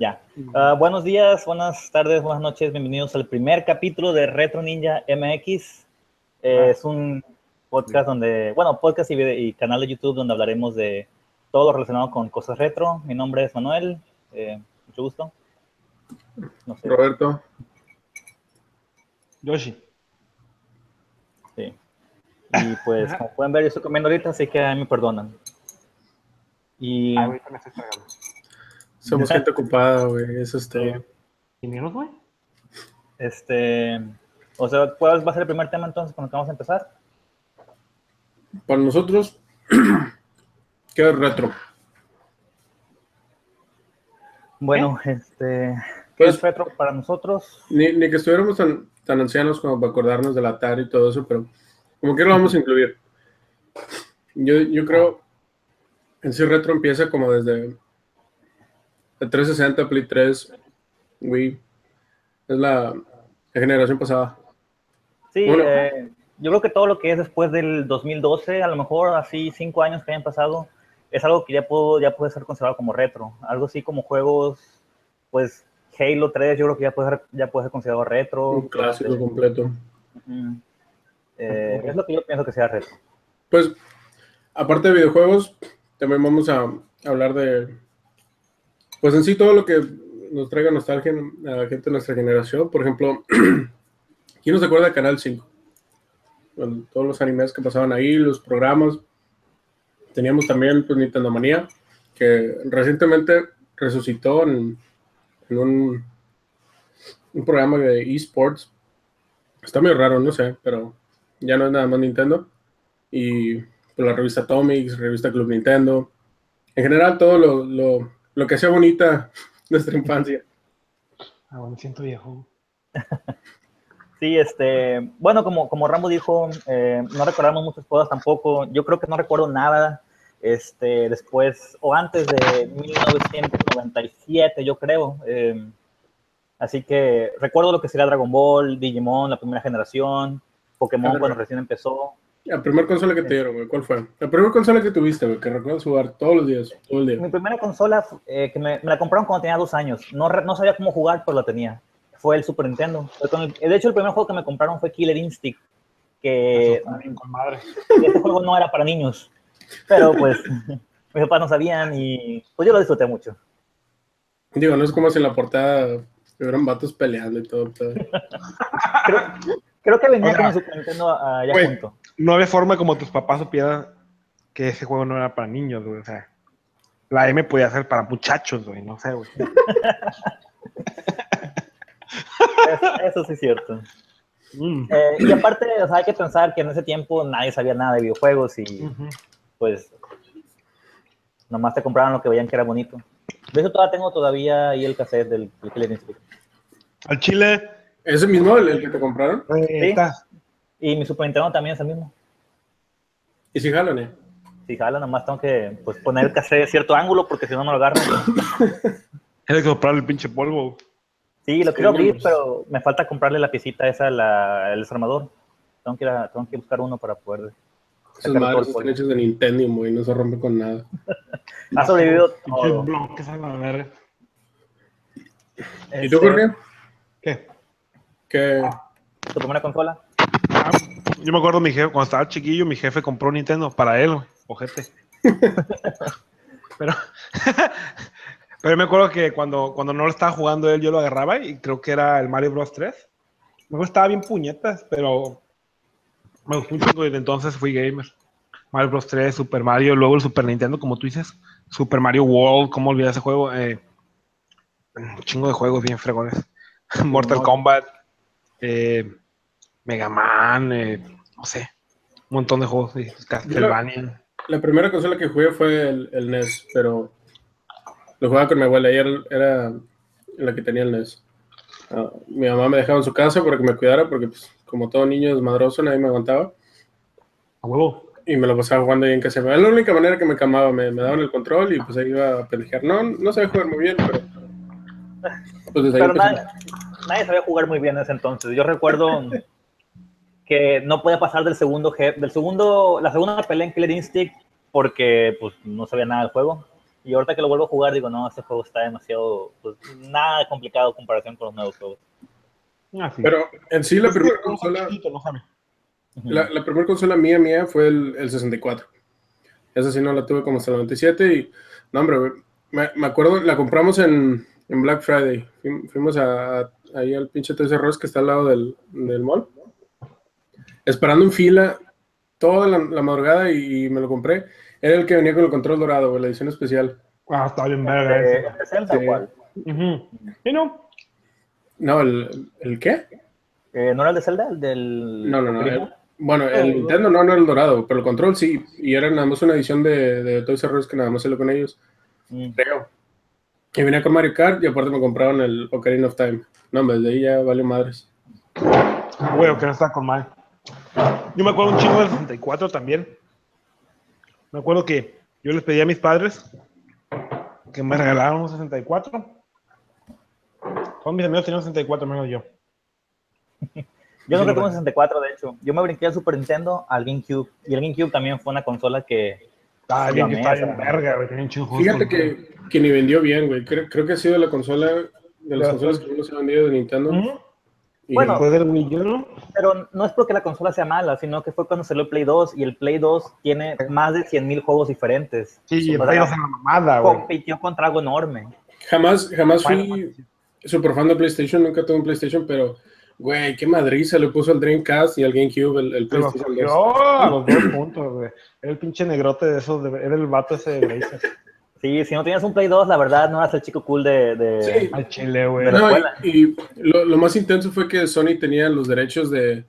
Ya. Uh, buenos días, buenas tardes, buenas noches. Bienvenidos al primer capítulo de Retro Ninja MX. Eh, ah. Es un podcast donde, bueno, podcast y, y, canal de YouTube donde hablaremos de todo lo relacionado con cosas retro. Mi nombre es Manuel. Eh, mucho gusto. No sé. Roberto. Yoshi. Sí. Y pues, como pueden ver, yo estoy comiendo ahorita, así que me perdonan. Y... Ah, ahorita me estoy tragando. Somos gente ocupada, güey, eso es todo. ¿Y menos, güey? Este, o sea, ¿cuál va a ser el primer tema entonces con el que vamos a empezar? Para nosotros, ¿qué es retro? Bueno, este, ¿qué pues, es retro para nosotros? Ni, ni que estuviéramos tan, tan, ancianos como para acordarnos del Atari y todo eso, pero como que lo vamos a incluir. Yo, yo creo, en sí retro empieza como desde el 360, Play 3, Wii. Es la, generación pasada. Sí, eh, yo creo que todo lo que es después del 2012, a lo mejor así cinco años que hayan pasado, es algo que ya, puedo, ya puede ser considerado como retro. Algo así como juegos, pues Halo 3, yo creo que ya puede ser, ya puede ser considerado retro. Un clásico completo. Eh, es lo que yo pienso que sea retro. Pues, aparte de videojuegos, también vamos a hablar de pues en sí todo lo que nos traiga nostalgia a la gente de nuestra generación, por ejemplo, ¿quién no se acuerda de Canal 5? todos los animes que pasaban ahí, los programas. Teníamos también pues, Nintendo Manía, que recientemente resucitó en, un, programa de esports. Está medio raro, no sé, pero ya no es nada más Nintendo. Y pues, la revista Atomics, revista Club Nintendo. En general, todo lo lo que hacía bonita nuestra infancia. Ah, bueno, siento viejo. Sí, este, bueno, como, como Rambo dijo, eh, no recordamos muchas cosas tampoco. Yo creo que no recuerdo nada este, después o antes de 1997, yo creo. Eh, así que recuerdo lo que sería Dragon Ball, Digimon, la primera generación, Pokémon cuando recién empezó. La primera consola que te dieron, güey, ¿cuál fue? La primera consola que tuviste, güey, que recuerdas jugar todos los días, todo el día. Mi primera consola, eh, que me, la compraron cuando tenía dos años. No, no sabía cómo jugar, pero la tenía. Fue el Super Nintendo. de hecho, el primer juego que me compraron fue Killer Instinct, que... Con madre. Este juego no era para niños, pero pues mis papás no sabían y pues yo lo disfruté mucho. Digo, no es como si en la portada hubieran vatos peleando y todo. Creo que venía con Super Nintendo allá junto. No había forma como tus papás supieran que ese juego no era para niños, güey. O sea, la M podía ser para muchachos, güey. No sé, güey. eso, sí es cierto. Mm. Eh, y aparte, o sea, hay que pensar que en ese tiempo nadie sabía nada de videojuegos y pues nomás te compraban lo que veían que era bonito. De eso todavía tengo todavía ahí el cassette del, del Al chile, ¿Ese mismo, el, que te compraron? Sí. Y mi Super Nintendo también es el mismo. ¿Y si jalan, eh? Si jalan, nomás tengo que pues, poner el cassette de cierto ángulo porque si no, no lo agarro. Tienes que comprarle el pinche polvo. Sí, lo quiero abrir, pero me falta comprarle la piecita esa, la, el desarmador. Tengo que, tengo que buscar uno para poder. Esas madres están hechos de Nintendo y no se rompe con nada. ha sobrevivido todo. ¿Y tú, por qué? ¿Qué? ¿Tu primera consola? Ah, yo me acuerdo, mi jefe, cuando estaba chiquillo, mi jefe compró un Nintendo para él, ojete. pero, pero me acuerdo que cuando, cuando no lo estaba jugando él, yo lo agarraba y creo que era el Mario Bros. 3. Me estaba bien puñetas, pero me gustó y desde entonces fui gamer. Mario Bros. 3, Super Mario, luego el Super Nintendo, como tú dices. Super Mario World, ¿cómo olvidar ese juego? Eh, un chingo de juegos bien fregones. Mortal Kombat eh, Mega Man, eh, no sé, un montón de juegos, Castlevania. La, primera consola que jugué fue el, NES, pero lo jugaba con mi abuela y era, la que tenía el NES. Ah, mi mamá me dejaba en su casa para que me cuidara, porque pues, como todo niño desmadroso, nadie me aguantaba. A huevo. Y me lo pasaba jugando ahí en casa. Era la única manera que me calmaba, me, daban el control y pues ahí iba a pelear. No, no sabía jugar muy bien, pero... Pues desde ahí nadie sabía jugar muy bien en ese entonces. Yo recuerdo que no podía pasar del segundo, del segundo, la segunda pelea en Killer Instinct porque pues no sabía nada del juego. Y ahorita que lo vuelvo a jugar, digo, no, este juego está demasiado, pues, nada complicado en comparación con los nuevos juegos. Ah, sí. Pero en sí la primera consola, la, la primera consola mía mía fue el, el 64. Esa sí no la tuve como hasta el 97 y no hombre, me, me acuerdo, la compramos en, en Black Friday. Fuim- Fuimos a, a- ahí al pinche Toys R Us que está al lado del, del mall. Esperando en fila toda la, la madrugada y, me lo compré. Era el que venía con el control dorado, güey, la edición especial. Ah, está bien verga Eh, ese. ¿este Zelda o Sí. cuál? Ujú. Sí, no. No, ¿el, el qué? Eh, ¿No era el de Zelda? ¿El del No, no, no. el- bueno, el Oh, Nintendo no, no era el dorado, pero el control sí. Y era nada más una edición de, de Toys R Us que nada más salió con ellos. Mm. Creo. Y venía con Mario Kart y aparte me compraron el Ocarina of Time. No, hombre, de ahí ya vale madres. Güey, que no está con mal. Yo me acuerdo un chingo del 64 también. Me acuerdo que yo les pedí a mis padres que me regalaron un 64. Todos mis amigos tenían un 64 menos yo. Yo nunca tuve un 64, de hecho. Yo me brinqué al Super Nintendo, al GameCube. Y el GameCube también fue una consola que... Ah, bien, está bien verga, güey. Tenía un Fíjate que, que ni vendió bien, güey. Creo, creo que ha sido la consola de las consolas que menos se ha vendido de Nintendo. Y- Bueno, Después del Wii U, ¿no? Pero no es porque la consola sea mala, sino que fue cuando salió el Play 2 y el Play 2 tiene más de 100.000 juegos diferentes. Sí, el Play no es una mamada, güey. compitió contra algo enorme. jamás, jamás fui super fan de PlayStation, nunca tuve un PlayStation, pero, güey, qué madriza le puso al Dreamcast y al GameCube el, PlayStation 2. cogió a los dos puntos, güey. Era el pinche negrote de esos, de- era el vato ese de Blazer. Sí, si no tenías un Play 2, la verdad no eras el chico cool de... de- Sí. Al chile, güey. De la No, escuela. y, y lo, lo más intenso fue que Sony tenía los derechos de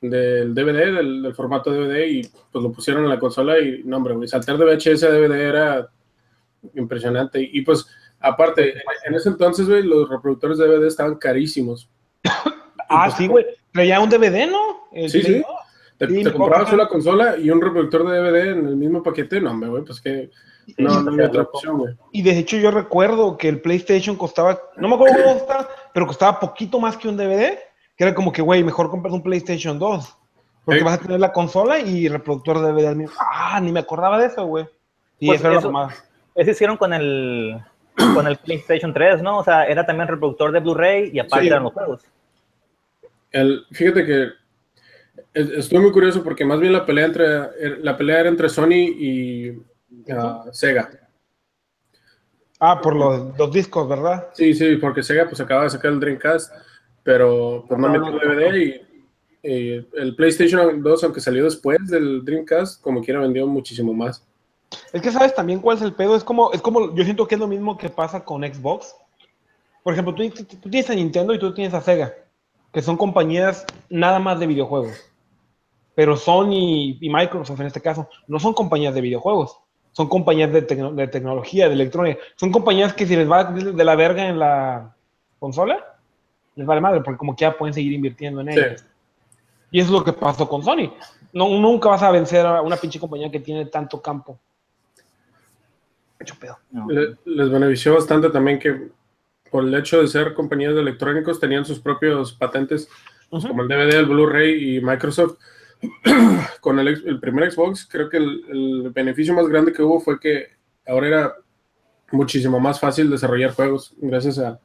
del DVD, del, del formato DVD, y pues lo pusieron en la consola y no, hombre, güey, saltar de VHS a DVD era impresionante. Y, y, pues, aparte, en ese entonces, güey, los reproductores de DVD estaban carísimos. Ah, sí, güey. Traía un DVD, ¿no? El Sí, Play sí. Te, Sí, te me comprabas una consola y un reproductor de DVD en el mismo paquete, no, hombre, güey, pues que no, no había otra opción, güey. Y de hecho yo recuerdo que el PlayStation costaba, no me acuerdo cuánto costaba, pero costaba poquito más que un DVD, que era como que, güey, mejor compras un PlayStation 2. Porque vas a tener la consola y reproductor de DVD al mismo. Ah, ni me acordaba de eso, güey. Y Pues eso era la mamada. Eso hicieron con el, con el PlayStation 3, ¿no? O sea, era también reproductor de Blu-ray y aparte Sí. eran los juegos. El, fíjate que estoy muy curioso porque más bien la pelea entre er- la pelea era entre Sony y ah, Sega. Ah, por los, los discos, ¿verdad? Sí, sí, porque Sega pues acaba de sacar el Dreamcast, pero pues no No, metió no, DVD y, y el PlayStation 2, aunque salió después del Dreamcast, como quiera vendió muchísimo más. Es que sabes también cuál es el pedo. Es como, es como, yo siento que es lo mismo que pasa con Xbox. Por ejemplo, tú tienes a Nintendo y tú tienes a Sega, que son compañías nada más de videojuegos. Pero Sony y Microsoft en este caso no son compañías de videojuegos, son compañías de, tecno- de tecnología, de electrónica. Son compañías que si les va de la verga en la consola, les vale madre, porque como que ya pueden seguir invirtiendo en Sí. ellas. Y eso es lo que pasó con Sony. No, nunca vas a vencer a una pinche compañía que tiene tanto campo. Hecho pedo. No. Le- les benefició bastante también que por el hecho de ser compañías de electrónicos tenían sus propios patentes, pues, como el DVD, el Blu-ray y Microsoft. Con el, ex- el primer Xbox, creo que el, el beneficio más grande que hubo fue que ahora era muchísimo más fácil desarrollar juegos gracias a,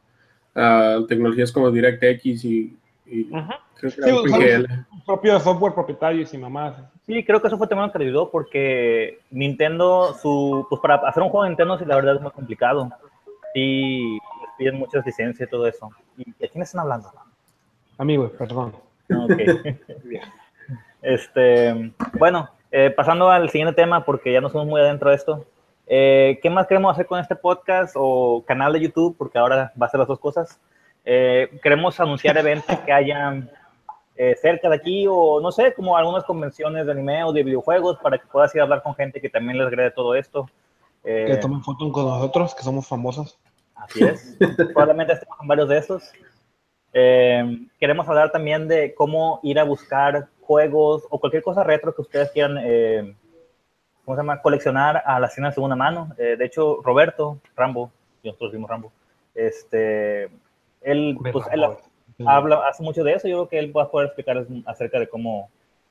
a tecnologías como DirectX y, y creo que Sí, propio software propietarios y mamás. Sí, creo que eso fue lo que le ayudó porque Nintendo, su, pues para hacer un juego de Nintendo, sí, la verdad es muy complicado. Les piden muchas licencias y todo eso. ¿Y a quién están hablando? Amigo, perdón. Ah, este, bueno, eh, pasando al siguiente tema, porque ya no somos muy adentro de esto. Eh, ¿Qué más queremos hacer con este podcast o canal de YouTube? Porque ahora va a ser las dos cosas. Eh, queremos anunciar eventos que hayan eh, cerca de aquí o no sé, como algunas convenciones de anime o de videojuegos para que puedas ir a hablar con gente que también les agrade todo esto. Eh, Que tomen foto con nosotros, que somos famosos. Así es. Probablemente estemos con varios de estos. Eh, queremos hablar también de cómo ir a buscar juegos o cualquier cosa retro que ustedes quieran, eh, ¿cómo se llama? Coleccionar a la cena de segunda mano. Eh, de hecho, Roberto Rambo, y nosotros vimos Rambo, este, él, pues, él habla, hace mucho de eso. Yo creo que él va a poder explicar acerca de cómo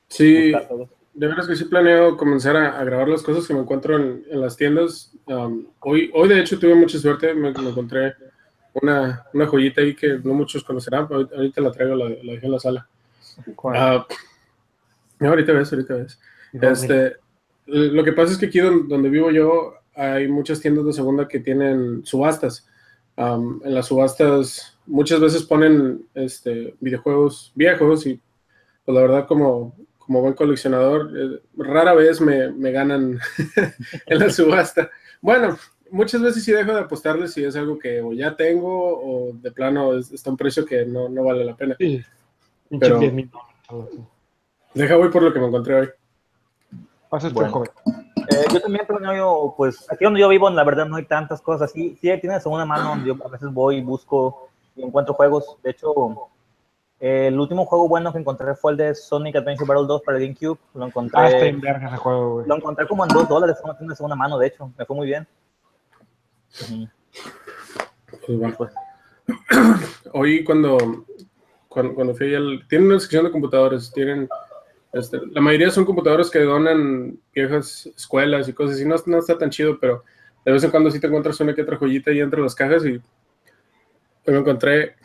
Sí, buscar. De veras que sí planeo comenzar a, grabar las cosas que me encuentro en, las tiendas. Um, hoy, hoy, de hecho, tuve mucha suerte. Me, encontré una, una, joyita ahí que no muchos conocerán. Ahorita la traigo, la, la dejé en la sala. Uh, ahorita ves, ahorita ves. Este, lo que pasa es que aquí donde, vivo yo hay muchas tiendas de segunda que tienen subastas. Um, en las subastas muchas veces ponen este, videojuegos viejos y pues la verdad como, como buen coleccionador eh, rara vez me, me ganan en la subasta. Bueno, muchas veces sí dejo de apostarles si es algo que o ya tengo o de plano está un precio que no, no vale la pena. Sí. Pero, deja voy por lo que me encontré hoy. bueno. Eh, yo también planeo, pues aquí donde yo vivo, la verdad no hay tantas cosas. Sí, sí tiene segunda mano, yo a veces voy y busco y encuentro juegos. De hecho, el último juego bueno que encontré fue el de Sonic Adventure Battle 2 para GameCube. Lo encontré. Ah, en verga ese juego, güey. Lo encontré como en 2 dólares, como tiene segunda mano, de hecho. Me fue muy bien. Pues pues. Hoy cuando, cuando, cuando, fui al... Tienen una sección de computadores, tienen este, la mayoría son computadores que donan viejas escuelas y cosas así. No, no está tan chido, pero de vez en cuando sí te encuentras una que otra joyita ahí entre las cajas y me encontré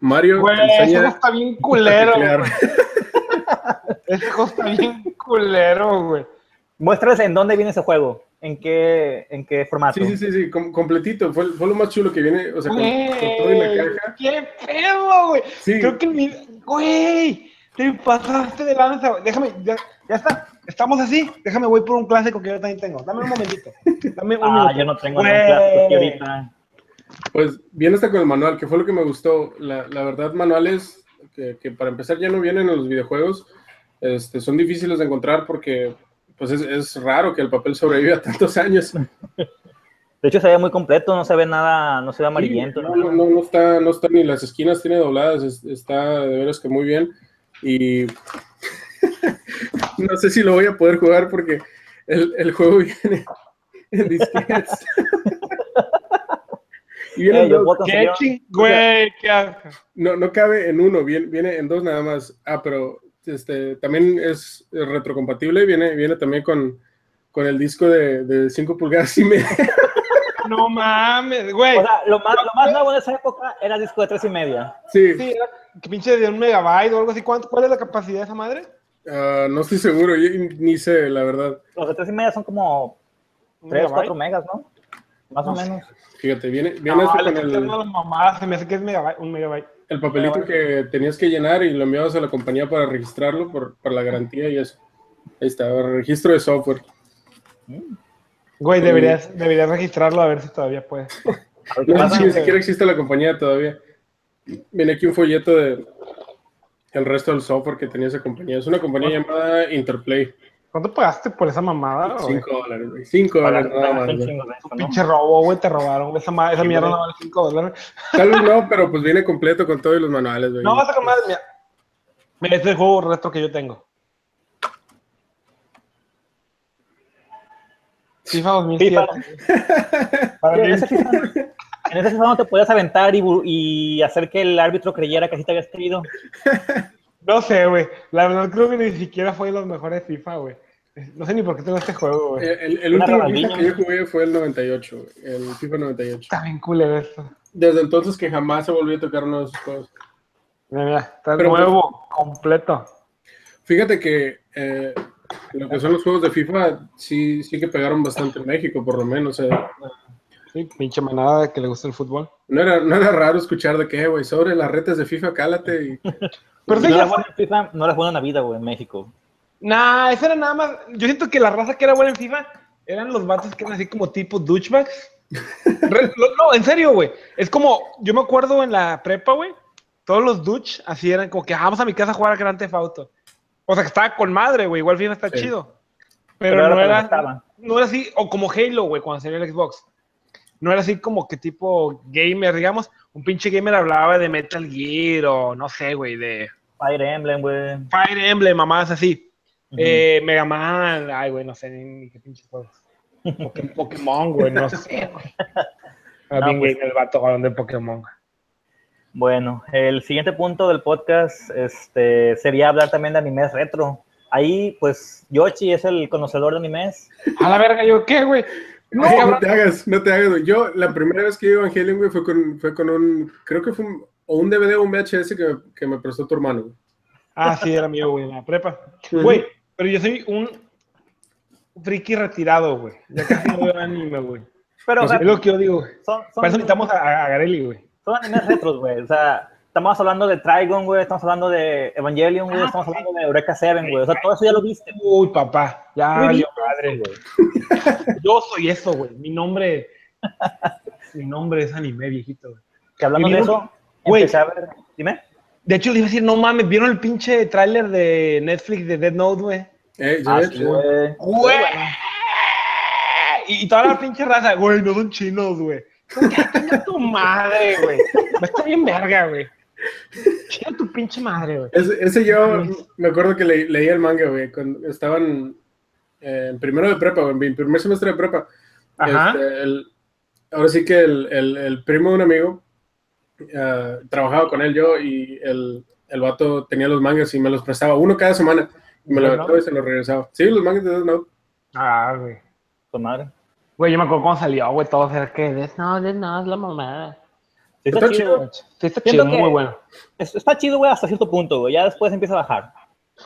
Mario. Güey, ese juego está bien culero. ese juego está bien culero, güey. Muéstrales en dónde viene ese juego. ¿En qué, en qué formato? Sí, sí, sí, sí completito. Fue, fue, lo más chulo que viene. O sea, con, todo en la caja. ¡Qué pedo, güey! Creo que mi. ¡Güey! Te pasaste de lanza, Déjame, ya, ya, está. Estamos así. Déjame, voy por un clásico que yo también tengo. Dame un momentito. Dame un ah, yo no tengo ningún clásico aquí ahorita. Pues viene hasta con el manual, que fue lo que me gustó. La, la verdad, manuales que, que, para empezar ya no vienen en los videojuegos. Este, son difíciles de encontrar porque pues es, es raro que el papel sobreviva tantos años. De hecho, se ve muy completo, no se ve nada, no se ve amarillento. no, no, no, está, no está ni las esquinas tiene dobladas, está de veras que muy bien. Y no sé si lo voy a poder jugar porque el, el juego viene en disquetes. Y viene en dos. güey, no, no cabe en uno, viene, viene en dos nada más. Ah, pero este, también es retrocompatible, viene, viene también con, con el disco de 5 pulgadas y media. No mames, güey. O sea, lo más, lo más nuevo de esa época era el disco de tres y media. Sí. Sí, era pinche de un megabyte o algo así. ¿Cuánto, ¿Cuál es la capacidad de esa madre? Uh, no estoy seguro, yo ni sé, la verdad. Los de tres y media son como 3, 4 megas, ¿no? Más o menos. Fíjate, viene, viene no, con el... Mamá, se me hace que es megabyte, un megabyte. El papelito que tenías que llenar y lo enviabas a la compañía para registrarlo por, por la garantía y eso. Ahí está, registro de software. Mm. Güey, deberías, deberías registrarlo a ver si todavía puede. no sé si ni siquiera existe la compañía todavía. Viene aquí un folleto de el resto del software que tenía esa compañía. Es una compañía llamada Interplay. ¿Cuánto pagaste por esa mamada? 5 dólares, güey. 5 dólares nada más. Un pinche robo, güey, te robaron. Esa, esa mierda no vale 5 dólares. Tal vez no, pero pues viene completo con todos los manuales, güey. No, vas a comer, mira. Mira, este es el juego retro que yo tengo. FIFA 2007. en, ese FIFA, en ese FIFA no te podías aventar y, y, hacer que el árbitro creyera que así te habías querido. No sé, güey. La verdad creo que ni siquiera fue de los mejores FIFA, güey. No sé ni por qué tengo este juego, güey. El, el último FIFA que yo jugué fue el 98, güey. El FIFA 98. Está bien cool esto. Desde entonces que jamás se volvió a tocar uno de esos juegos. Mira, mira, está nuevo, completo. Fíjate que eh, lo que son los juegos de FIFA, sí, sí que pegaron bastante en México, por lo menos. Eh. Sí, pinche manada que le gusta el fútbol. No era, no era raro escuchar de que, güey, sobre las retas de FIFA, cálate. Y... Pero no, era buena en FIFA, no era buena en la vida, güey, en México. Nah, eso era nada más. Yo siento que la raza que era buena en FIFA eran los vatos que eran así como tipo douchebags. no, en serio, güey. Es como, yo me acuerdo en la prepa, güey, todos los douche así eran como que ah, vamos a mi casa a jugar a Grand Theft Auto. O sea, que estaba con madre, güey. Igual FIFA está chido. Pero, no era, no era así, o como Halo, güey, cuando salió el Xbox. No era así como que tipo gamer, digamos. Un pinche gamer hablaba de Metal Gear o no sé, güey, de. Fire Emblem, güey. Fire Emblem, mamás así. eh, Mega Man, ay, güey, no sé ni, qué pinche juegos. Pokémon, güey, no sé, güey. no, pues, el vato de Pokémon. Bueno, el siguiente punto del podcast este, sería hablar también de animes retro. ahí, pues, Yoshi es el conocedor de animes. A la verga, ¿yo qué, güey? No, no te hagas, no te hagas, güey. Yo, la primera vez que vi Evangelion, güey, fue con, fue con un, creo que fue un, o un DVD o un VHS que, que me prestó tu hermano, güey. Ah, sí, era mío, güey, en la prepa. Güey, pero yo soy un friki retirado, güey. Ya casi no veo anime, güey. Pero, o sea, Es lo que yo digo, güey. son, son, Para eso invitamos a, a Garelli, güey. son animes retros, güey. O sea, estamos hablando de Trigon, güey. Estamos hablando de Evangelion, güey. Estamos hablando de Eureka Seven, güey. O sea, todo eso ya lo viste. Uy, papá, ya bien. madre, güey. Yo soy eso, güey. Mi nombre, mi nombre es anime, viejito, güey. Que hablando de eso, güey. empecé a ver. Dime. De hecho, le iba a decir, no mames, ¿vieron el pinche tráiler de Netflix de Dead Note, güey? Eh, ya Ah, sí, güey. ¡Güey! Y, y toda la pinche raza, güey, no son chinos, güey. Chinga tu madre, güey. Me está bien verga, güey. Chinga tu pinche madre, güey. Ese, ese yo me acuerdo que le, leía el manga, güey, cuando estaban eh, en primero de prepa, güey, en mi primer semestre de prepa. Ajá. Este, el- ahora sí que el, el- el primo de un amigo eh, trabajaba con él yo y el, el vato tenía los mangas y me los prestaba uno cada semana. Y me lo ¿Death aventaba y se los regresaba. Sí, los mangas de Death Note. Ah, güey. Con madre. Güey, yo me acuerdo cuando salió, güey, todo era que Death Note, Death Note, la mamada. Sí, está, Está chido. chido. Sí, está Siento chido, muy bueno. Es- Está chido, güey, hasta cierto punto, güey. Ya después empieza a bajar.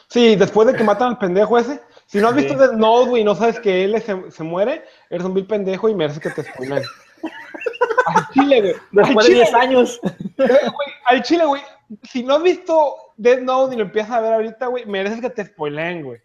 Sí, después de que matan al pendejo ese. Si no has visto Sí. Death Note, güey, y no sabes que él se, se muere, eres un vil pendejo y mereces que te spoilen. Al chile, güey. Al Después de chile, 10 años. güey, al chile, güey. Si no has visto Death Note y lo empiezas a ver ahorita, güey, mereces que te spoileen, güey.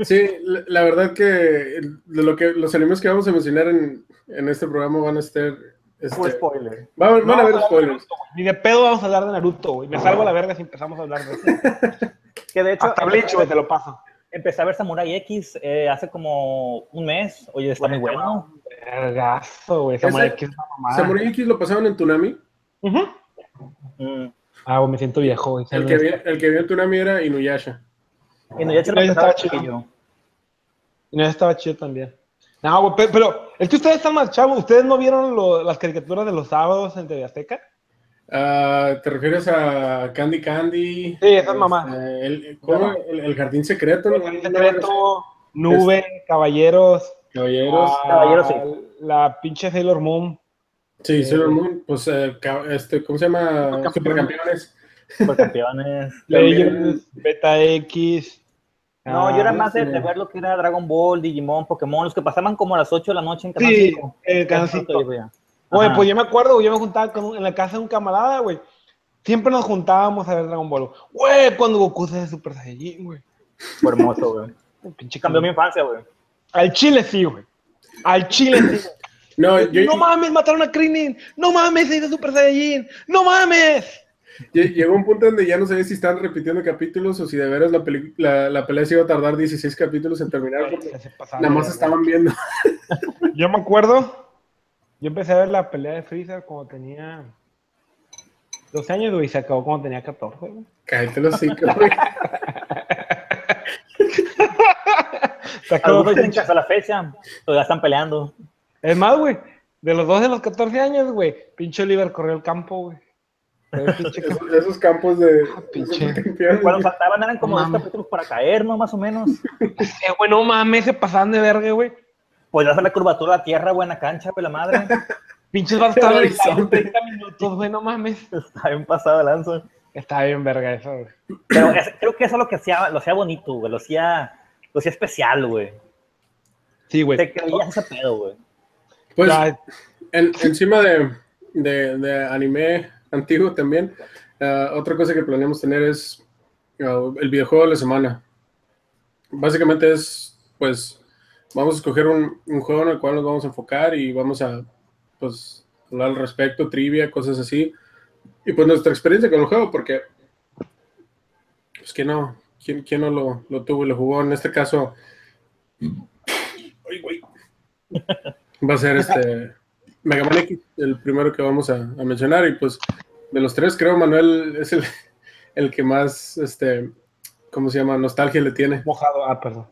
Sí, la, la verdad que de lo que los animes que vamos a mencionar en, en este programa van a estar. Este, spoiler. van, van a No, haber no, spoilers. Ni de pedo vamos a hablar de Naruto, güey. Me salgo a la verga si empezamos a hablar de eso. Que de hecho, Hasta Bleach, te lo paso. empecé a ver Samurai X eh, hace como un mes. Oye, está muy bueno. Vergazo, güey. Samurai X es una mamada. Samurai X lo pasaban en Tunami. Ujú. Mm. Ah, güey, me siento viejo, güey. El que, vi, el que vio en Tunami era Inuyasha. Y no, ya se lo estaba chido. no, estaba chido también. No, güey, pero, es que ustedes están más chavos. ¿Ustedes no vieron lo- las caricaturas de los sábados en TV Azteca? Ah, ¿Te refieres a Candy Candy? Sí, esa es mamá. Este, el, ¿cómo? El, el Jardín Secreto. ¿no? El secreto, Nube, Caballeros. Caballeros. ah, Caballeros, sí. La pinche Sailor Moon. Sí, Sailor Moon. Pues, eh, este, ¿cómo se llama? Supercampeones. Supercampeones. Supercampeones. Legends, Beta X. No, ah, yo era más de, sí. de ver lo que era Dragon Ball, Digimon, Pokémon, los que pasaban como a las 8 de la noche en Canal Sí, 5. el Canal Eso 5. yo veía. Oye, pues yo me acuerdo, yo me juntaba con un- en la casa de un camarada, güey. Siempre nos juntábamos a ver Dragon Ball. Güey, cuando Goku se hace Super Saiyajin, güey. Fue hermoso, güey. Pinche Cambió mi infancia, güey. Al chile sí, güey. Al chile sí. No, yo, no mames, mataron a Krillin. No mames, se hizo Super Saiyajin. No mames. Lle- llegó un punto donde ya no sabía si estaban repitiendo capítulos o si de veras la, peli- la, la pelea se iba a tardar 16 capítulos en terminar. Porque nada más estaban viendo. Yo me acuerdo, yo empecé a ver la pelea de Freezer cuando tenía 12 años, güey, y se acabó cuando tenía 14, güey. Cállate los cinco, güey. Se acabó, hasta la fecha todavía están peleando. Es más, güey, de los 12 a los 14 años, güey, pinche Oliver corrió el campo, güey. El campo. Esos, esos campos de. Ah, pinche. de. Cuando saltaban eran como No dos capítulos para caer, ¿no? Más o menos. Eh, güey, no mames, se pasaban de verga, güey. Pues hacer la curvatura a la tierra, buena cancha, pues la madre. Pinches van a estar El en horizonte. 30 minutos, güey, no mames. Está bien pasado de lanza. Está bien verga eso, güey. Pero es- creo que eso es lo que hacía, lo hacía bonito, güey. Lo hacía, lo hacía especial, güey. Sí, güey. Te creías ese pedo, güey. Pues en- encima de, de- de anime antiguo también, ah, otra cosa que planeamos tener es ah, el videojuego de la semana. Básicamente es, pues, vamos a escoger un, un juego en el cual nos vamos a enfocar y vamos a, pues, hablar al respecto, trivia, cosas así. Y pues nuestra experiencia con el juego, porque, pues, que no, ¿quién, quién no lo, lo tuvo y lo jugó? En este caso, ay, güey. va a ser este Mega Man X, el primero que vamos a, a mencionar. Y pues de los tres, creo Manuel es el, el que más, este, ¿cómo se llama? Nostalgia le tiene. mojado. Ah, perdón.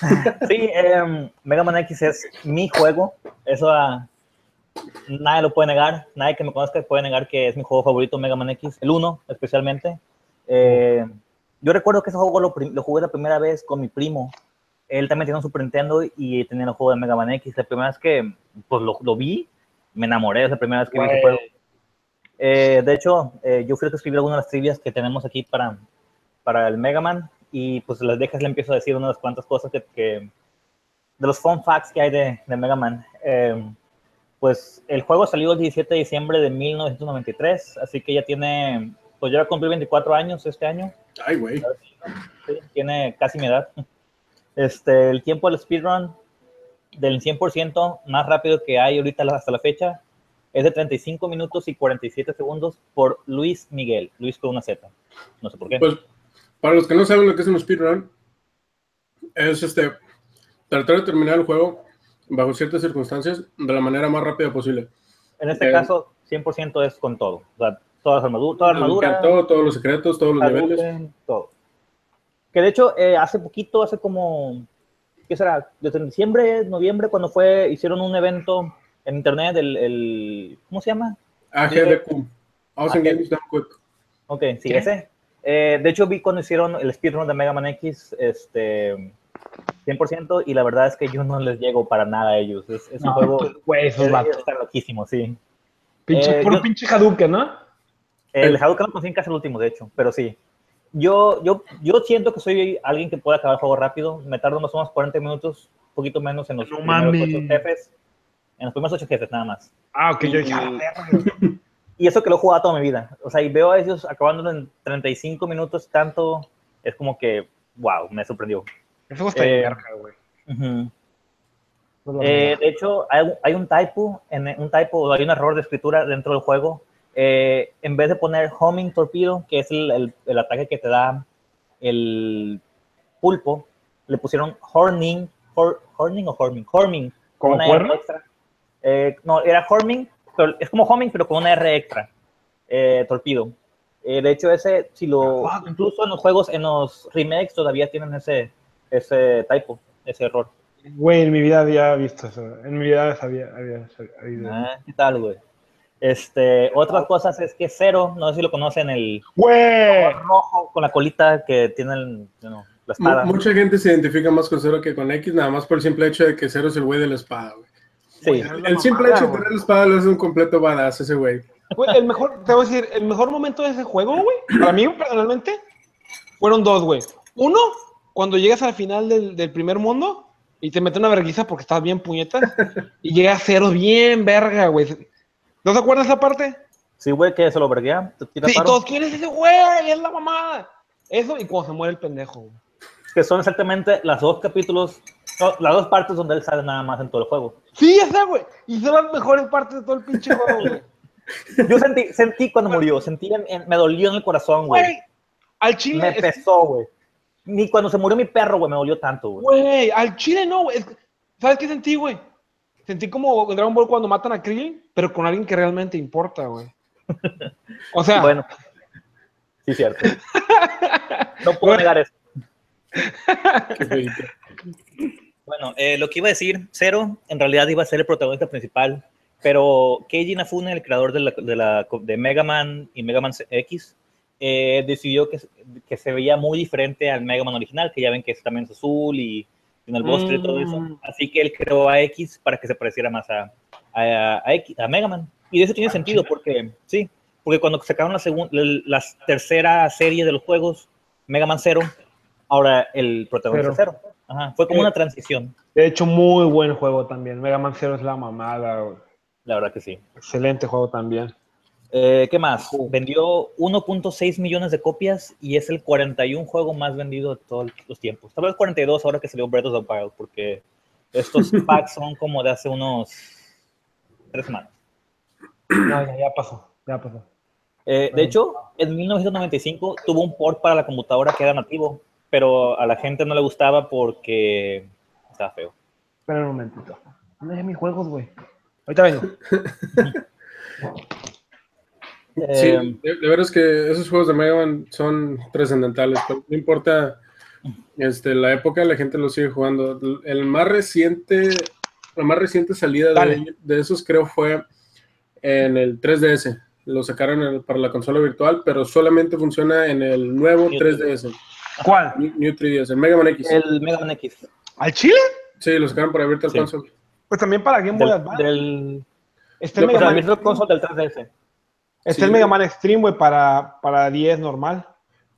Sí, em, Mega Man X es mi juego. Eso ah, nadie lo puede negar. Nadie que me conozca puede negar que es mi juego favorito, Mega Man X. El 1, especialmente. Eh, yo recuerdo que ese juego lo, lo, jugué la primera vez con mi primo. Él también tenía un Super Nintendo y tenía el juego de Mega Man X. La primera vez que pues, lo, lo vi, me enamoré. Es la primera vez que vi ese juego. Eh, de hecho, eh, yo fui el que escribí algunas de las trivias que tenemos aquí para, para el Mega Man y pues las dejas le empiezo a decir unas cuantas cosas que, que de los fun facts que hay de, de Mega Man. Eh, pues el juego salió el 17 de diciembre de 1993, así que ya tiene, pues ya cumplí 24 años este año. Ay, güey. Sí, tiene casi mi edad. Este, el tiempo del speedrun del 100% más rápido que hay ahorita hasta la fecha es de 35 minutos y 47 segundos por Luis Miguel, Luis con una Z. No sé por qué. Pues, para los que no saben lo que es un speedrun, es este, tratar de terminar el juego bajo ciertas circunstancias de la manera más rápida posible. En este eh, caso, 100% es con todo. O sea, todas las armaduras, toda armadura, todo, todos los secretos, todos los niveles. Todo. Que de hecho, eh, hace poquito, hace como, ¿qué será? Desde diciembre, noviembre, cuando fue, hicieron un evento en internet, el, el ¿cómo se llama? AGDQ. Awesome Games Done Quick. Ok, sí, ese. Eh, de hecho, vi cuando hicieron el speedrun de Mega Man X, este, 100%, y la verdad es que yo no les llego para nada a ellos. Es, es un No, juego, pues, güey, esos es, vatos. está loquísimo, sí. Pinche, Eh, puro yo- pinche Hadouken, ¿no? El Hadouken lo consiguen casi el último, de hecho, pero sí. Yo, yo, yo siento que soy alguien que puede acabar el juego rápido. Me tardo más o menos 40 minutos, un poquito menos en los No primeros ocho jefes. En los primeros ocho jefes, nada más. Ah, ok, yo Y- dije, verga. Y eso que lo he jugado toda mi vida. O sea, y veo a ellos acabándolo en 35 minutos tanto, es como que, wow, me sorprendió. Juego está Eh, güey. Ujú. No lo Eh, de hecho, hay, hay un typo, en, un typo, hay un error de escritura dentro del juego. Eh, en vez de poner homing torpedo, que es el, el- el ataque que te da el pulpo, le pusieron horning, hor- horning o horming, horming. ¿Como una cuerno? R extra. Eh, no, era horming, pero es como homing, pero con una R extra, eh, torpedo. Eh, de hecho, ese, si lo, Ah, incluso en los juegos, en los remakes todavía tienen ese, ese typo, ese error. Güey, en mi vida había visto eso. En mi vida sabía, había habido. Ah, ¿Qué tal, güey? Este, otras cosas es que Cero, no sé si lo conocen, el ¡Güey! rojo con la colita que tiene el, la espada. Mucha gente se identifica más con Zero que con X, nada más por el simple hecho de que Zero es el güey de la espada, güey. Sí, El simple mamada, hecho de tener la espada lo hace un completo badass ese güey. Güey, el mejor, te voy a decir, el mejor momento de ese juego, güey, para mí personalmente, fueron dos, güey. Uno, cuando llegas al final del, del primer mundo y te mete una vergüenza porque estás bien puñeta y llega a cero bien verga, güey. ¿No se acuerdan esa parte? sí, güey, que se lo verguea. Sí, paro. todos, ¿quién es ese güey? Es la mamada. Eso y cuando se muere el pendejo, güey. Que son exactamente las dos capítulos, no, las dos partes donde él sale nada más en todo el juego. Sí, esa, güey. Y son las mejores partes de todo el pinche juego, güey. Yo sentí, sentí cuando murió, sentí, en- en- me dolió en el corazón, güey. Güey, al chile. Me es- pesó, güey. Ni cuando se murió mi perro, güey, me dolió tanto, güey. Güey, al chile no, güey. ¿Sabes qué sentí, güey? Sentí como en Dragon Ball cuando matan a Krillin, pero con alguien que realmente importa, güey. O sea, Bueno, sí, cierto. No puedo Bueno. negar eso. Bueno, eh, lo que iba a decir, Zero en realidad iba a ser el protagonista principal, pero Keiji Inafune, el creador de, la, de, la- de Mega Man y Mega Man X, eh, decidió que, que se veía muy diferente al Mega Man original, que ya ven que es también es azul y tiene el bosque y todo eso. Mm. Así que él creó a X para que se pareciera más a, a, a X- a Mega Man. Y de eso tiene sentido, porque sí, porque cuando sacaron la, segun- la, la tercera serie de los juegos, Mega Man Zero, ahora el protagonista Zero. Zero. Ajá, fue como Eh, una transición. de hecho, muy buen juego también. Mega Man Zero es la mamada, güey. La verdad que sí. Excelente juego también. Eh, ¿Qué más? Vendió 1.6 millones de copias y es el 41 juego más vendido de todos los tiempos. Tal vez 42 ahora que salió Breath of the Wild, porque estos packs son como de hace unos tres semanas. No, ya, ya pasó, ya pasó. Eh, de hecho, en 1995 tuvo un port para la computadora que era nativo, pero a la gente no le gustaba porque estaba feo. Espera un momentito. ¿Dónde hay mis juegos, güey? Ahorita vengo. Sí, Eh, de, de veras que esos juegos de Mega Man son trascendentales. pero No importa este, la época, la gente los sigue jugando. El más reciente, la más reciente salida de, de esos creo fue en el 3DS, lo sacaron para la consola virtual, pero solamente funciona en el nuevo New 3DS. ¿Cuál? New, New 3DS, el Mega Man X. El Mega Man X. ¿Al Chile? Sí, lo sacaron para Virtual Sí. Console. Pues también para Game Boy Del, Advance. del, Está el o Mega Man, Virtual Console del 3DS. Está Sí. el Mega Man Extreme, güey, para, para 10 normal.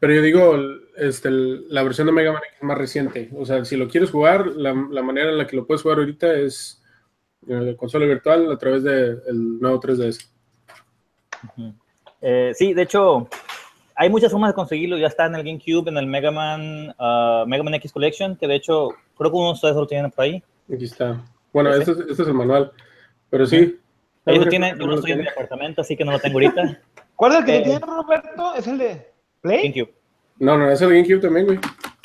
Pero yo digo, este, la versión de Mega Man X es más reciente. O sea, si lo quieres jugar, la, la manera en la que lo puedes jugar ahorita es eh, consola virtual a través del nuevo 3DS. Ujú. Eh, sí, de hecho, hay muchas formas de conseguirlo. Ya está en el GameCube, en el Mega Man, ah, Mega Man X Collection, que de hecho creo que uno de ustedes lo tienen por ahí. Aquí está. Bueno, Ese. este es, este es el manual. Pero sí. Ahí lo tiene, yo no estoy en mi apartamento, así que no lo tengo ahorita. ¿Cuál es el que Eh. tiene Roberto? ¿Es el de Play? GameCube. No, no, es el GameCube también, güey.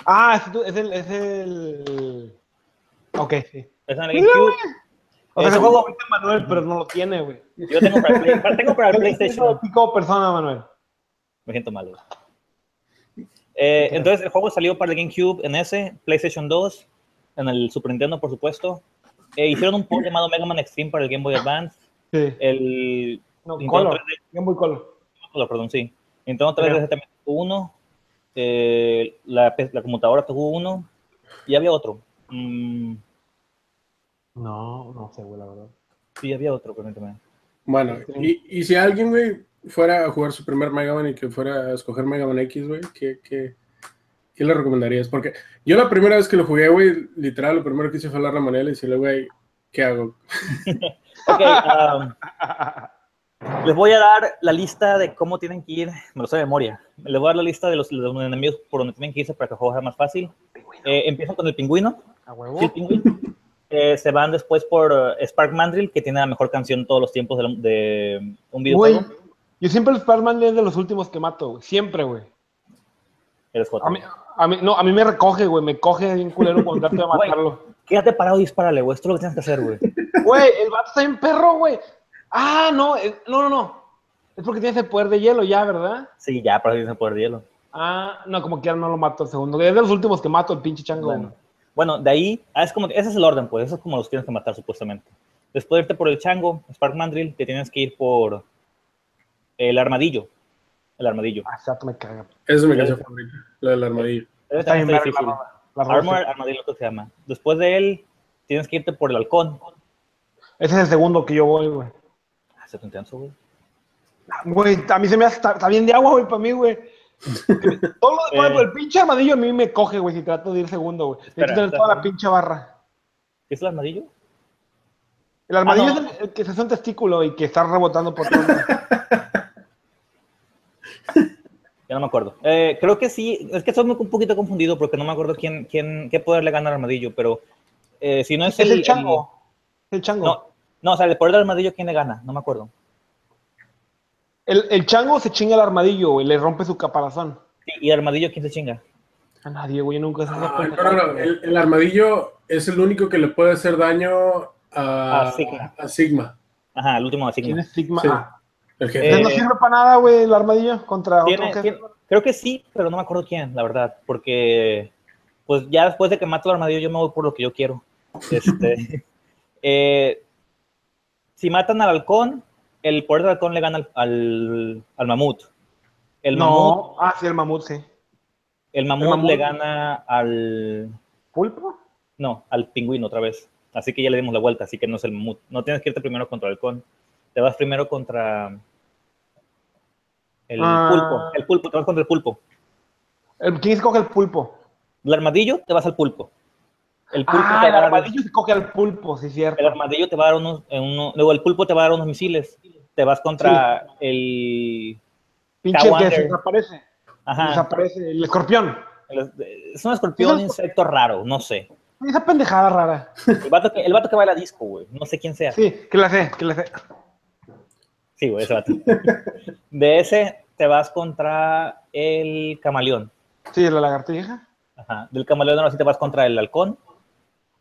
Ah, es, el, es el... Ok, sí. Es el GameCube. O sea, Ese juego ahorita Manuel, pero no lo tiene, güey. Yo tengo para, el Play- tengo para el Yo PlayStation. pico persona, Manuel. Me siento mal. güey. Eh, entonces, el juego salió para el GameCube en ese, PlayStation 2, en el Super Nintendo, por supuesto. Eh, hicieron un port llamado Mega Man Extreme para el Game Boy Advance. Sí. El No, Nintendo Color. 3D Game Boy Color. Color, perdón, sí. Nintendo 3DS también tuvo uno. eh, la, la computadora tuvo uno. Y había otro. Mm, No, no sé, güey, la verdad. sí, había otro, permíteme. Bueno, y, y si alguien, güey, fuera a jugar su primer Mega Man y que fuera a escoger Mega Man X, güey, ¿qué, qué, qué le recomendarías? Porque yo la primera vez que lo jugué, güey, literal, lo primero que hice fue hablar a Manel y decirle, güey, ¿qué hago? Ok, um, les voy a dar la lista de cómo tienen que ir. Me lo sé de memoria. Les voy a dar la lista de los, enemigos por donde tienen que irse para que el juego sea más fácil. Eh, empiezan con el pingüino. A huevo. Sí, el pingüino. Eh, se van después por eh, Spark Mandrill, que tiene la mejor canción de todos los tiempos de, la- de un Güey, videojuego. yo siempre el Spider-Man es de los últimos que mato, güey. Siempre, güey. Eres. A mí, a mí, no, a mí me recoge, güey. Me coge bien culero cuando trato de Güey. matarlo. Quédate parado y dispárale, güey. Esto es lo que tienes que hacer, güey. Güey, el vato está bien perro, güey. Ah, no, eh, no, no, no. Es porque tienes el poder de hielo ya, ¿verdad? Sí, ya, pero tienes el poder de hielo. Ah, no, como quiera no lo mato el segundo. Es de los últimos que mato el pinche chango. Bueno, bueno, de ahí, ah, es como, ese es el orden, pues, eso es como los tienes que matar supuestamente. Después de irte por el chango, Spark Mandrill, te tienes que ir por el armadillo. El armadillo. Ah, exacto, me caga. Esa es mi canción favorita, la del armadillo. Ese Está también bien difícil. la Armor, armadillo, que se llama. Después de él, tienes que irte por el halcón. Ese es el segundo que yo voy, güey. Ah, se te intenso, güey. Güey, a mí se me hace, está, bien de agua, güey, para mí, güey. Todo lo demás, Eh. el pinche armadillo a mí me coge, güey, si trato de ir segundo, güey. Espera, tener toda la pinche barra. ¿Qué es el armadillo? El armadillo Ah, no. es el, el que se hace un testículo y que está rebotando por todo. Ya no me acuerdo. Eh, creo que sí, es que estoy un poquito confundido porque no me acuerdo quién, quién, qué poder le gana al armadillo, pero eh, si no es, es el chango. El chango. No, no, o sea, el poder del armadillo, ¿quién le gana? No me acuerdo. El, el chango se chinga al armadillo, güey, le rompe su caparazón. Sí, ¿Y el armadillo quién se chinga? A nadie, güey, nunca se Ah, no, no, no, El, el armadillo es el único que le puede hacer daño a, A Sigma. a Sigma, Ajá, el último de ¿Quién Sigma. es Sigma? Sí. Ah. el Eh, no sirve para nada, güey, el armadillo contra Tiene- otro jefe. tiene- creo que sí, pero no me acuerdo quién, la verdad, porque pues ya después de que mato al armadillo yo me voy por lo que yo quiero. Este, eh, si matan al halcón, el poder del halcón le gana al, al, al mamut. El mamut, no. Ah, sí, el mamut, sí. el mamut mamut. le gana al ¿Pulpo? no, al pingüino otra vez. Así que ya le dimos la vuelta, así que no es el mamut. No tienes que irte primero contra el halcón. Te vas primero contra el Ah. pulpo. El pulpo, te vas contra el pulpo. ¿Quién escoge el pulpo? El armadillo te vas al pulpo. El pulpo Ah, te el armadillo se coge al pulpo, sí, cierto. el armadillo te va a dar unos, uno- luego el pulpo te va a dar unos misiles. Te vas contra el Pinche que se desaparece. ajá, Desaparece. El escorpión. el- es un escorpión, Es un- insecto raro, no sé. Esa pendejada rara. El vato que, el vato que baila disco, güey, no sé quién sea. Sí, que la sé, que la sé. Sí, güey, ese vato. De ese te vas contra el camaleón. Sí, la lagartija. Ajá. Del camaleón ahora sí te vas contra el halcón.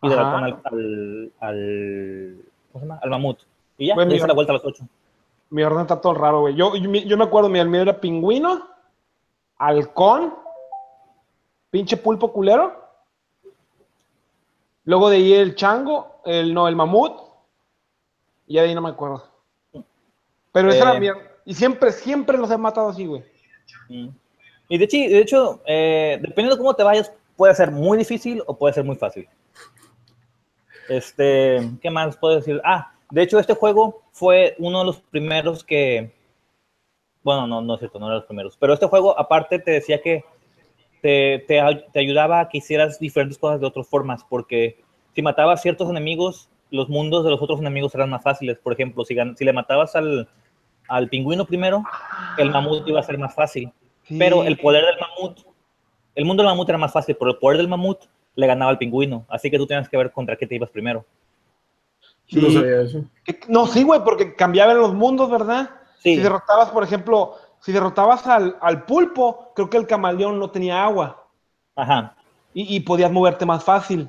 Y halcón al, al, al- ¿cómo se llama? Al mamut. Y ya, Bueno, le la vuelta a los ocho. Mi orden está todo raro, güey. Yo, yo, yo me acuerdo, mi el mío era pingüino, halcón, pinche pulpo culero. Luego de ahí el chango, el no, el mamut. Y ya de ahí no me acuerdo. Pero esa Eh. era mi, Y siempre, siempre los he matado así, güey. Mm. Y de hecho, de hecho eh, dependiendo de cómo te vayas, puede ser muy difícil o puede ser muy fácil. Este, ¿qué más puedo decir? Ah, de hecho, este juego fue uno de los primeros que. Bueno, no, no es cierto, no era los primeros. Pero este juego, aparte, te decía que te, te, te ayudaba a que hicieras diferentes cosas de otras formas, porque si matabas ciertos enemigos, los mundos de los otros enemigos eran más fáciles. Por ejemplo, si, si le matabas al, al pingüino primero, el mamut iba a ser más fácil. Pero el poder del mamut, el mundo del mamut era más fácil, pero el poder del mamut le ganaba al pingüino. Así que tú tenías que ver contra qué te ibas primero. Sí. No sabía eso. No, sí, güey, porque cambiaban los mundos, ¿verdad? Sí. Si derrotabas, por ejemplo, si derrotabas al, al, pulpo, creo que el camaleón no tenía agua. Ajá. Y, y podías moverte más fácil.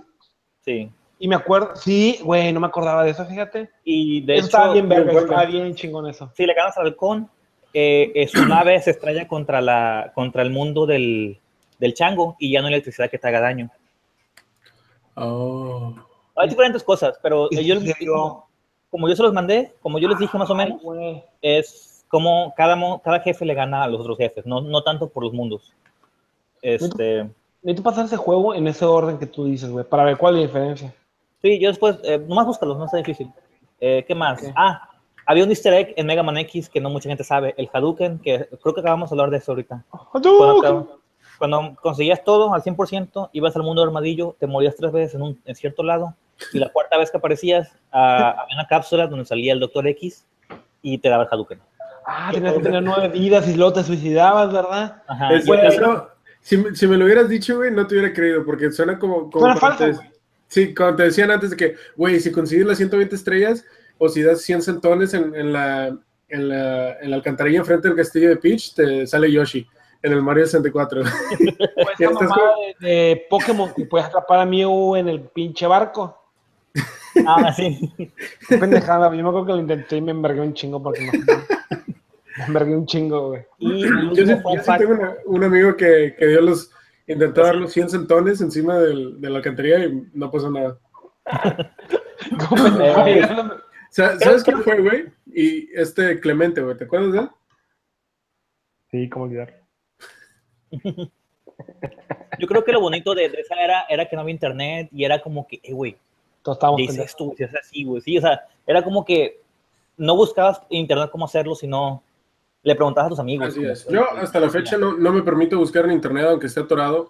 Sí. Y me acuerdo, sí, güey, no me acordaba de eso, fíjate. Y de eso hecho, estaba bien verga, estaba bien chingón eso. Si le ganas al halcón, eh, eh, su nave se estrella contra, la, contra el mundo del, del chango y ya no hay electricidad que te haga daño. Oh. Hay diferentes cosas, pero como, como, yo se los mandé, como yo les dije más o menos, Ay, es como cada, cada jefe le gana a los otros jefes, no, no tanto por los mundos. Este... Necesito pasar ese juego en ese orden que tú dices, güey, para ver cuál es la diferencia. Sí, yo después, eh, nomás búscalos, no está difícil. Eh, ¿Qué más? Okay. Ah, había un easter egg en Mega Man X que no mucha gente sabe, el Hadouken, que creo que acabamos de hablar de eso ahorita. Cuando, cuando, conseguías todo al 100%, ibas al mundo del armadillo, te morías tres veces en, un, en cierto lado, y la cuarta vez que aparecías, uh, había una cápsula donde salía el Doctor X y te daba el Hadouken. Ah, tenías que tener nueve vidas y luego te suicidabas, ¿verdad? Ajá. Es, eso, si, si, me lo hubieras dicho, güey, no te hubiera creído, porque suena como... como suena falso, te, Sí, como te decían antes de que, güey, si consigues las 120 estrellas o si das 100 centones en, en, la, en, la, en la alcantarilla enfrente del castillo de Peach, te sale Yoshi en el Mario 64. Pues esa mamada de, de, Pokémon que puedes atrapar a Mew en el pinche barco. Ah, sí. Qué pendejada, yo me acuerdo que lo intenté y me envergué un chingo porque no. Me envergué un chingo, güey. Y yo sí, yo sí tengo una, un amigo que, que dio los Intentó dar los 100 centones encima del, de la alcantarilla y no pasó nada. ¿Sabes quién fue, güey? Y este Clemente, güey, ¿te acuerdas de él? Sí, cómo olvidar. Yo creo que lo bonito de, de, esa era era que no había internet y era como que, eh, güey, todos estábamos dices tú, dices así, güey, sí, o sea, era como que no buscabas internet cómo hacerlo, sino le preguntabas a tus amigos. Así es. Yo hasta la fecha no, no, me permito buscar en internet aunque esté atorado,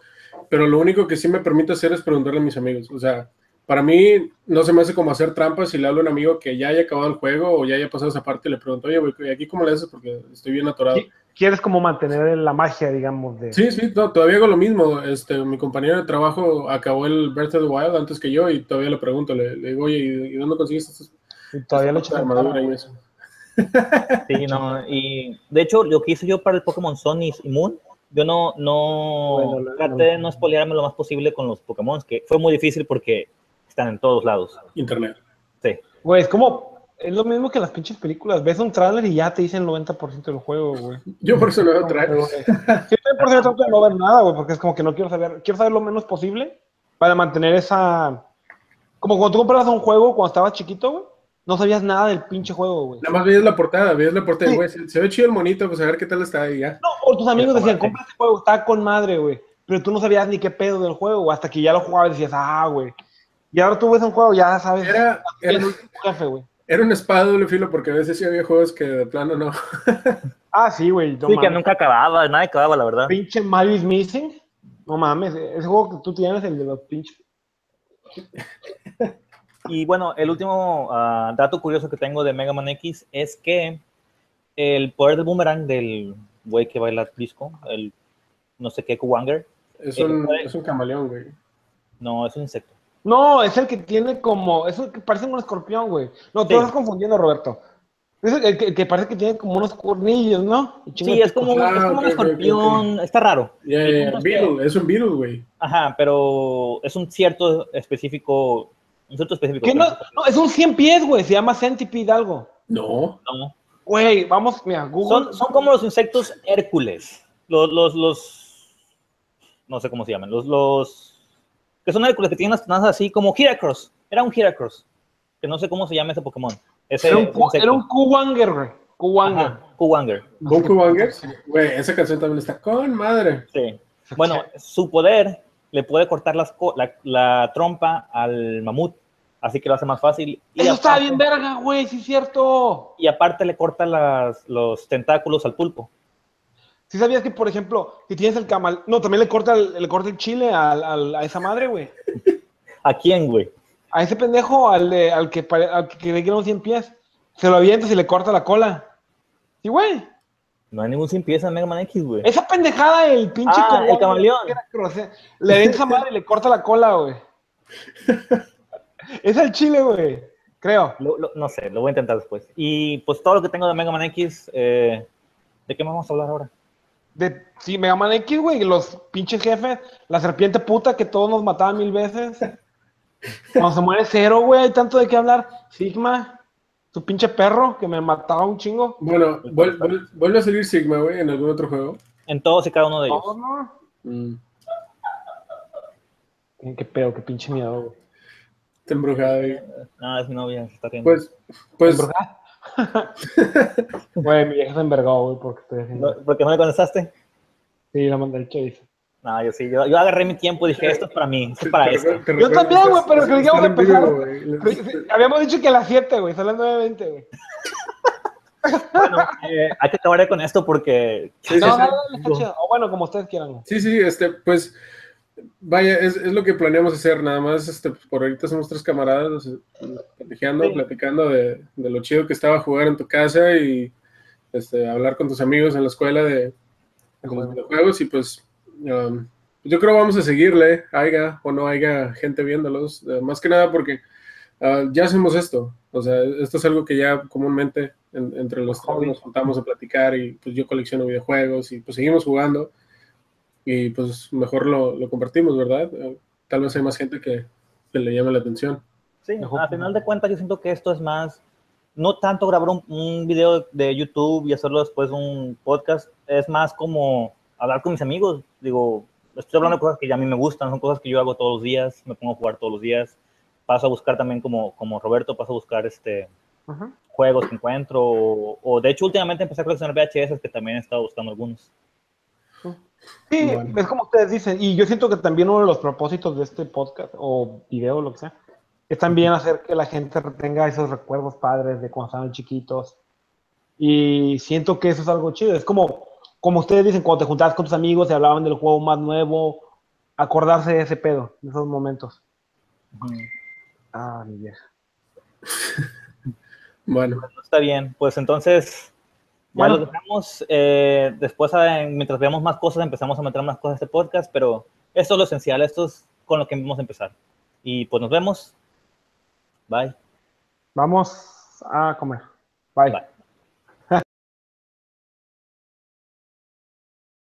pero lo único que sí me permite hacer es preguntarle a mis amigos. O sea, para mí no se me hace como hacer trampas si le hablo a un amigo que ya haya acabado el juego o ya haya pasado esa parte y le pregunto, oye, güey, ¿aquí cómo le haces? Porque estoy bien atorado. ¿Quieres como mantener la magia, digamos? De... Sí, sí, no, todavía hago lo mismo. Este, mi compañero de trabajo acabó el Breath of the Wild antes que yo y todavía le pregunto, le, le digo, oye, ¿y dónde consigues estos? Y todavía le echas armadura y eso. Sí, no, y de hecho lo que hice yo para el Pokémon Sun y Moon, yo no, no bueno, traté de no spoilearme lo más posible con los Pokémon, que fue muy difícil porque están en todos lados. Internet. Sí. Güey, es como, es lo mismo que las pinches películas, ves un trailer y ya te dicen el 90% del juego, güey. Yo por eso no veo trailers. Sí, por eso trato de no ver nada, güey, porque es como que no quiero saber, quiero saber lo menos posible para mantener esa... Como cuando tú comprabas un juego cuando estabas chiquito, güey no sabías nada del pinche juego, güey. Nada más veías la portada, veías la portada, güey. Sí. Se, se, ve chido el monito, pues a ver qué tal está ahí ya. No, o tus amigos decían, compra este juego, está con madre, güey. Pero tú no sabías ni qué pedo del juego, hasta que ya lo jugabas y decías, ah, güey. Y ahora tú ves un juego, ya sabes. Era, era el último jefe, güey. Era una espada de doble filo, porque a veces sí había juegos que de plano no. ah, sí, güey. No sí, mames. que nunca acababa, nadie acababa, la verdad. Pinche Mario is Missing. No mames, ese juego que tú tienes, el de los pinches. Y bueno, el último uh, dato curioso que tengo de Mega Man X es que el poder del boomerang del güey que baila disco, el no sé qué, Kuwanger. Es un, puede... es un camaleón, güey. No, es un insecto. No, es el que tiene como. Es el que parece un escorpión, güey. No, te sí. estás confundiendo, Roberto. Es el que, el que, parece que tiene como unos cornillos, ¿no? Sí, es como, ah, es como okay, un escorpión. Okay, okay. Está raro. Yeah, yeah. Beetle, que... es un Beetle, güey. Ajá, pero es un cierto específico un cierto específico. ¿Qué no? no, es un 100 pies, güey. Se llama Centipede algo. No. No. Güey, vamos, mira, Google. Son, son, como los insectos Hércules. Los, los, los. No sé cómo se llaman. Los. los que son Hércules, que tienen las tenadas así como Heracross. Era un Heracross. Que no sé cómo se llama ese Pokémon. Ese era un, era un Kuwanger, güey. Kuwanger. Kuwanger. Bon Kuwanger, güey, esa canción también está con madre. Sí. Bueno, su poder le puede cortar las co- la, la trompa al mamut, así que lo hace más fácil. Y Eso está bien verga, güey, sí es cierto. Y aparte le corta las, los tentáculos al pulpo. ¿Sí sabías que, por ejemplo, si tienes el camal... No, también le corta el, le corta el chile al- al- a esa madre, güey. ¿A quién, güey? A ese pendejo, al, de- al que, pare- al que le quedan 100 pies, se lo avientas y le corta la cola. Sí, güey. No hay ningún sin pieza en Mega Man X, güey. Esa pendejada, el pinche Ah, el camaleón. que. Le avienta esa madre y le corta la cola, güey. es el chile, güey. Creo. Lo- lo- no sé, lo voy a intentar después. Y pues todo lo que tengo de Mega Man X, eh, ¿de qué vamos a hablar ahora? De, sí, Mega Man X, güey, los pinches jefes, la serpiente puta que todos nos mataban mil veces. Cuando se muere cero, güey, hay tanto de qué hablar. Sigma, tu pinche perro que me mataba un chingo. Bueno, vuel- vuel- vuelve a salir Sigma, güey, en algún otro juego. En todos y cada uno de ellos. No, no. Mm, Qué pedo, qué pinche miedo, güey. está embrujada ahí. No, es mi novia, se está riendo. Pues, pues, ¿Embrujada? Güey, mi vieja se envergó, güey, porque estoy haciendo. No, ¿Por qué no le contestaste? Sí, la mandé el chorizo. No, yo sí, yo, yo agarré mi tiempo y dije, esto es para mí, esto es para te Yo también, güey, pero creí que. Sí, sí, Habíamos dicho que a las 7, güey, son las 9.20, güey. Bueno, eh, hay que acabar con esto porque... Sí, sí, No, sí. dale, dale, está chido. O bueno, como ustedes quieran. güey. Sí, sí, este, pues, vaya, es, es lo que planeamos hacer, nada más, este, por ahorita somos tres camaradas, platicando, Sí. platicando de, de lo chido que estaba jugar en tu casa y, este, hablar con tus amigos en la escuela de, de los videojuegos y pues, um, yo creo vamos a seguirle, haya o no haya gente viéndolos, eh, más que nada porque ah, ya hacemos esto, o sea, esto es algo que ya comúnmente en- entre los tres nos juntamos a platicar y pues yo colecciono videojuegos y pues seguimos jugando y pues mejor lo, lo compartimos, ¿verdad? Tal vez hay más gente que, que le llame la atención. Sí, Mejor que final de cuentas yo siento que esto es más, no tanto grabar un, un video de YouTube y hacerlo después un podcast, es más como hablar con mis amigos. Digo, estoy hablando de cosas que ya a mí me gustan, son cosas que yo hago todos los días, me pongo a jugar todos los días. Paso a buscar también como, como Roberto, paso a buscar este, Ajá. juegos que encuentro, o, o de hecho últimamente empecé a coleccionar VHS que también he estado buscando algunos. Sí, Bueno. es como ustedes dicen. Y yo siento que también uno de los propósitos de este podcast o video, lo que sea, es también hacer que la gente tenga esos recuerdos padres de cuando estaban chiquitos. Y siento que eso es algo chido. Es como, como ustedes dicen, cuando te juntabas con tus amigos y hablaban del juego más nuevo, acordarse de ese pedo, de esos momentos. Ah, mi vieja. Bueno, Está bien, pues entonces ya Bueno. lo dejamos. eh, después, eh, mientras veamos más cosas, empezamos a meter más cosas a este podcast, pero esto es lo esencial, esto es con lo que vamos a empezar. Y pues nos vemos. Bye. Vamos a comer. Bye. Bye.